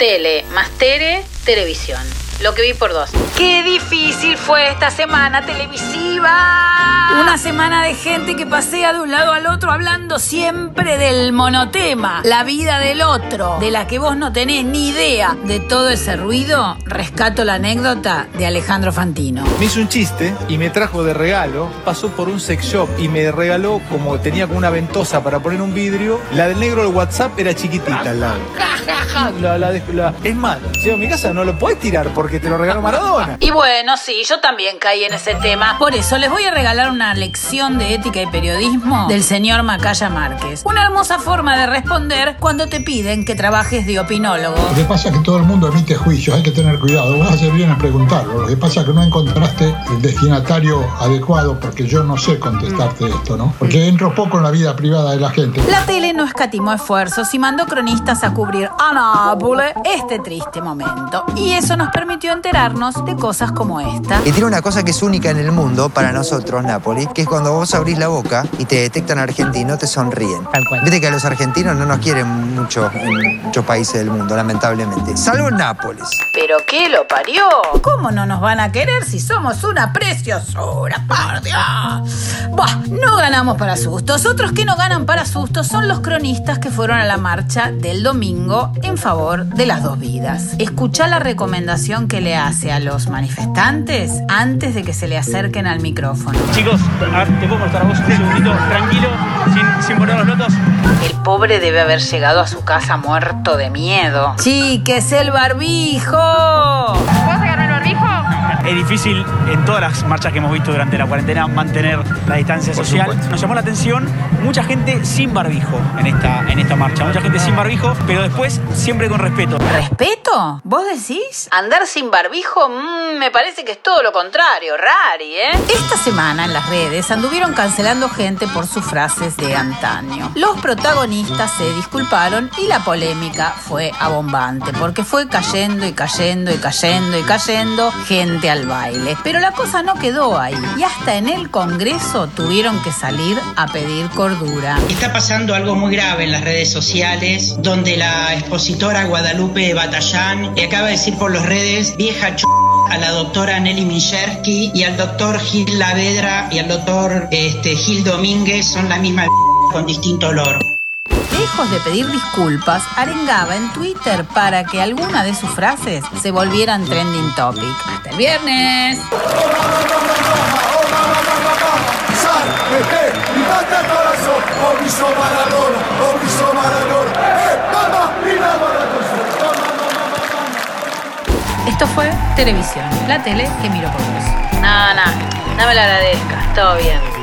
Tele más Tere, televisión. Lo que vi por dos. ¡Qué difícil fue esta semana televisiva! Una semana de gente que pasea de un lado al otro hablando siempre del monotema, la vida del otro, de la que vos no tenés ni idea. De todo ese ruido, rescato la anécdota de Alejandro Fantino. Me hizo un chiste y me trajo de regalo, pasó por un sex shop y me regaló, como tenía como una ventosa para poner un vidrio, la del negro del WhatsApp era chiquitita al lado. La- la la- es más, llego a mi casa no lo podés tirar porque te lo regaló Maradona. Y bueno, sí, yo también caí en ese tema. Por eso les voy a regalar una lección de ética y periodismo del señor Macaya Márquez. Una hermosa forma de responder cuando te piden que trabajes de opinólogo. Lo que pasa es que todo el mundo emite juicios, hay que tener cuidado. Vas a hacer bien en preguntarlo. Lo que pasa es que no encontraste el destinatario adecuado porque yo no sé contestarte esto, ¿no? Porque entro poco en la vida privada de la gente. La tele no escatimó esfuerzos y mandó cronistas a cubrir a Nápoles este triste momento. Y eso nos permitió enterarnos de cosas como esta. Y tiene una cosa que es única en el mundo para nosotros, Napoli, que es cuando vos abrís la boca y te detectan argentino, te sonríen. Viste que a los argentinos no nos quieren mucho en muchos países del mundo, lamentablemente. Salvo en Nápoles. ¿Pero qué lo parió? ¿Cómo no nos van a querer si somos una preciosura, por Dios? Buah, no ganamos para sustos. Otros que no ganan para sustos son los cronistas que fueron a la marcha del domingo en favor de las dos vidas. Escuchá la recomendación que le hace a los manifestantes antes de que se le acerquen al micrófono. Chicos, a ver, te puedo mostrar a vos un segundito, tranquilo, sin, sin poner los lotos. El pobre debe haber llegado a su casa muerto de miedo. Chiques, el barbijo. Es difícil en todas las marchas que hemos visto durante la cuarentena mantener la distancia social. Nos llamó la atención mucha gente sin barbijo en esta, en esta marcha, mucha gente sin barbijo, pero después siempre con respeto. ¿Respeto? ¿Vos decís? Andar sin barbijo Mm, me parece que es todo lo contrario, rari, ¿eh? Esta semana en las redes anduvieron cancelando gente por sus frases de antaño. Los protagonistas se disculparon y la polémica fue abombante, porque fue cayendo y cayendo y cayendo y cayendo gente al baile. Pero la cosa no quedó ahí y hasta en el Congreso tuvieron que salir a pedir cordura. Está pasando algo muy grave en las redes sociales, donde la expositora Guadalupe Batallán le acaba de decir por las redes, vieja ch a la doctora Nelly Michersky y al doctor Gil Lavedra y al doctor este, Gil Domínguez son la misma con distinto olor. De pedir disculpas, arengaba en Twitter para que alguna de sus frases se volvieran trending topic. Hasta el viernes. Esto fue televisión, la tele que miro por vos. No, no, no me lo agradezcas, todo bien.